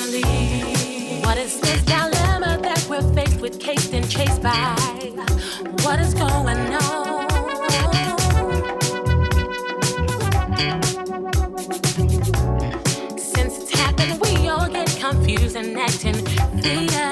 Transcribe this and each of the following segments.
What is this dilemma that we're faced with, caked and chased by? What is going on? Since it's happened, we all get confused and acting. Fear.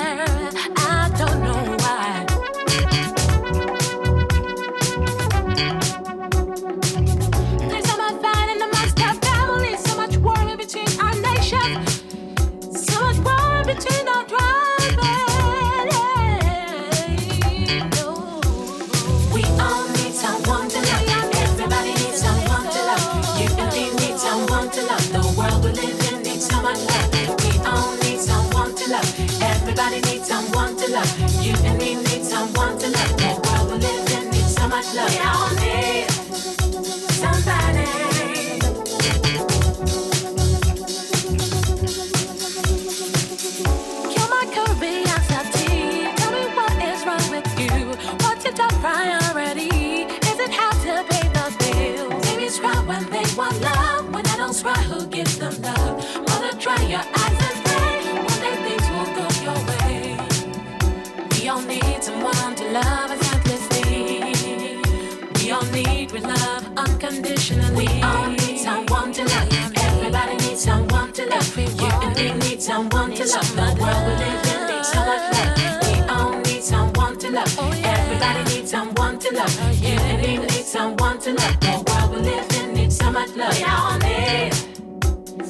unconditionally. We all need someone to love. Everybody needs someone to love. Everyone. You and me need someone need to love. The world we live in needs so much love. We all need someone to love. Oh, yeah. Everybody needs someone to love. Oh, yeah. You and me need someone to love. The world we live in needs so much love. We all need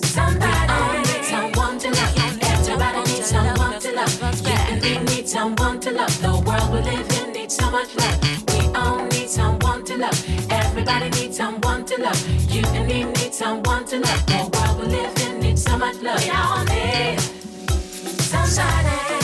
somebody. We all need someone to love. Everybody needs someone to love. You and need someone to love. The world we live in needs so much love. Everybody needs someone to love. You and me need someone to love. The world we live in needs so much love. We all need some shining.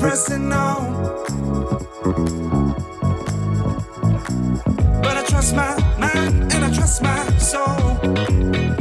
pressing on. But I trust my mind and I trust my soul.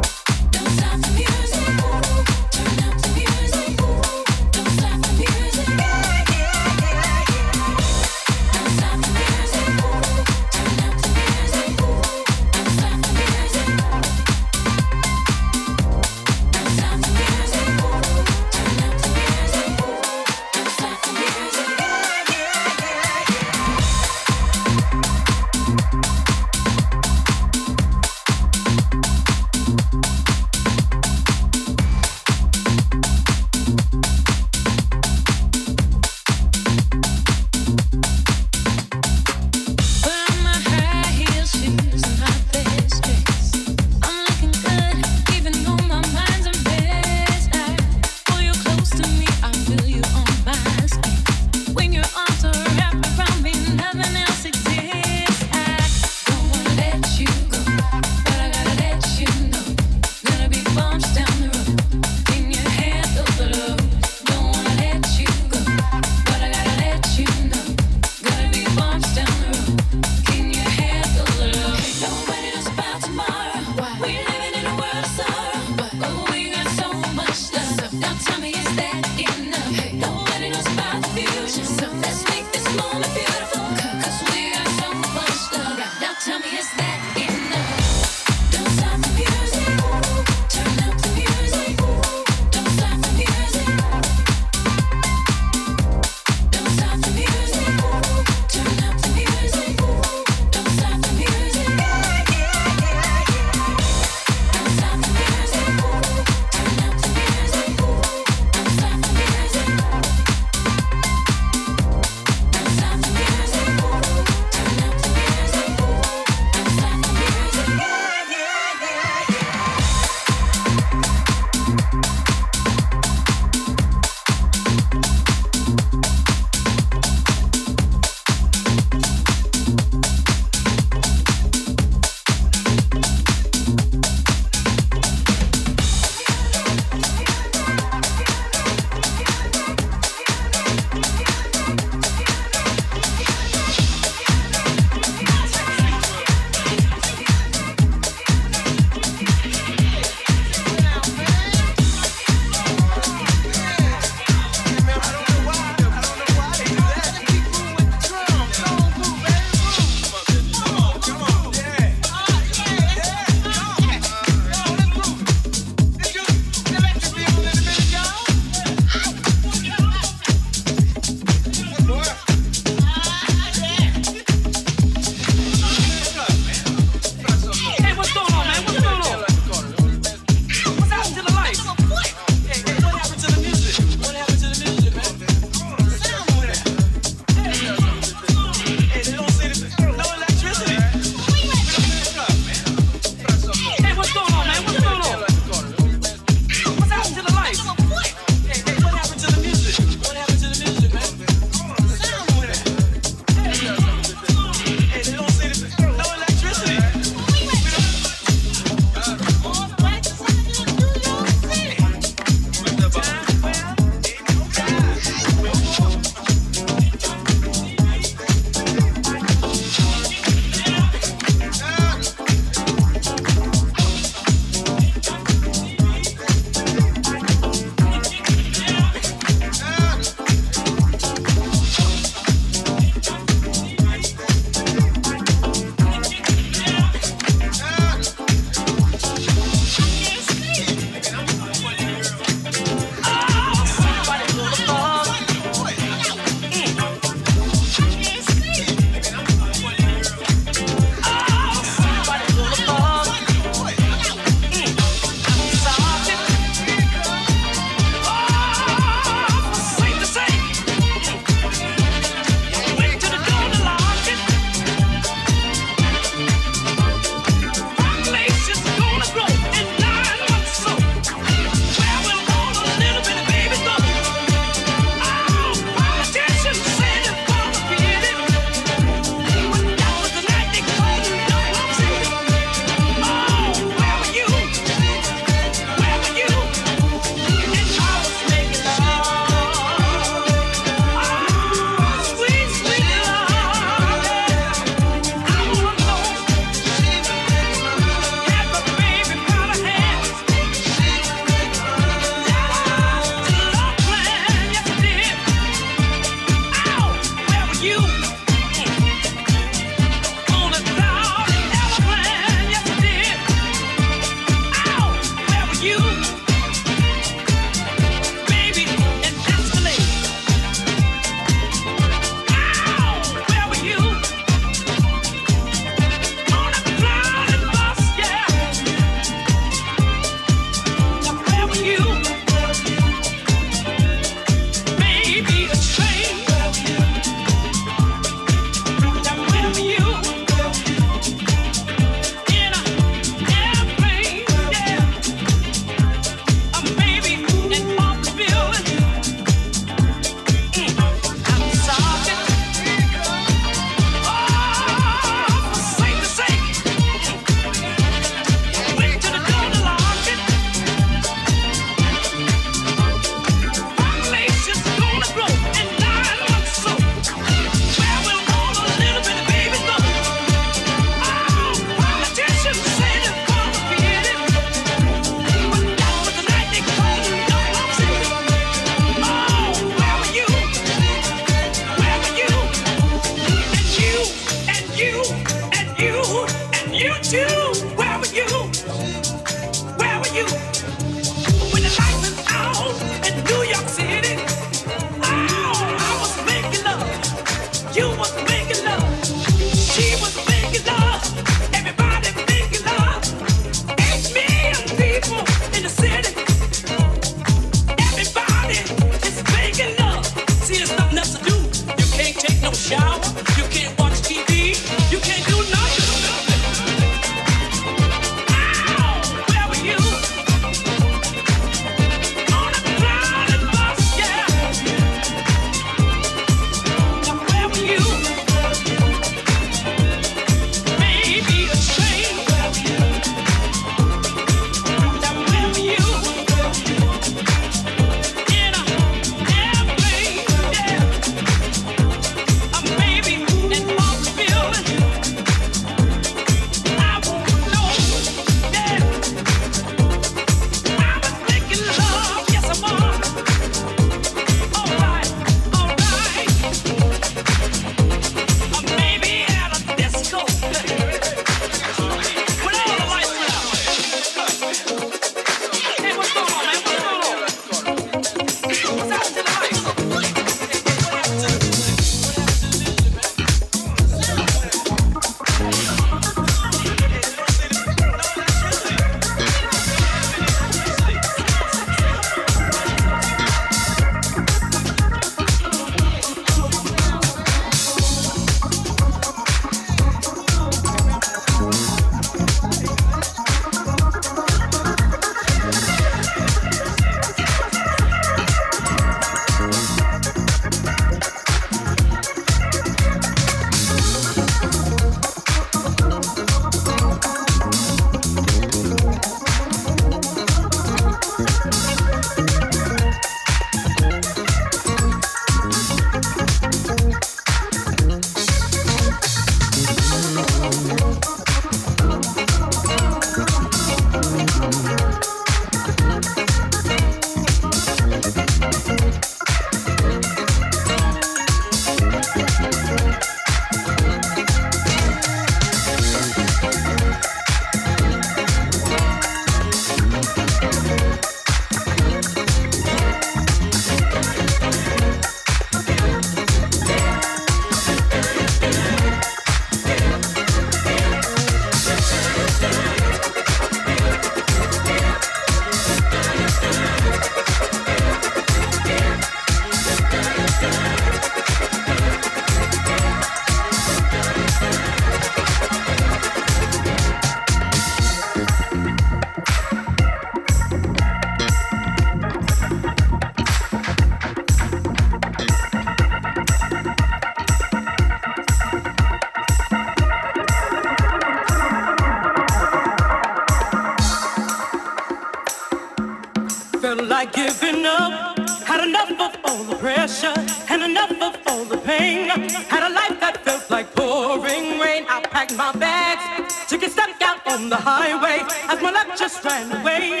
Packed my bags, took a step out on the highway as my luck just ran away.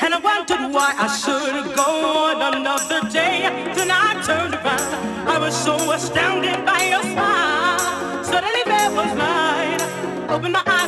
And I wondered why I should go on another day. Then I turned around. I was so astounded by your smile. Suddenly there was light. Opened my eyes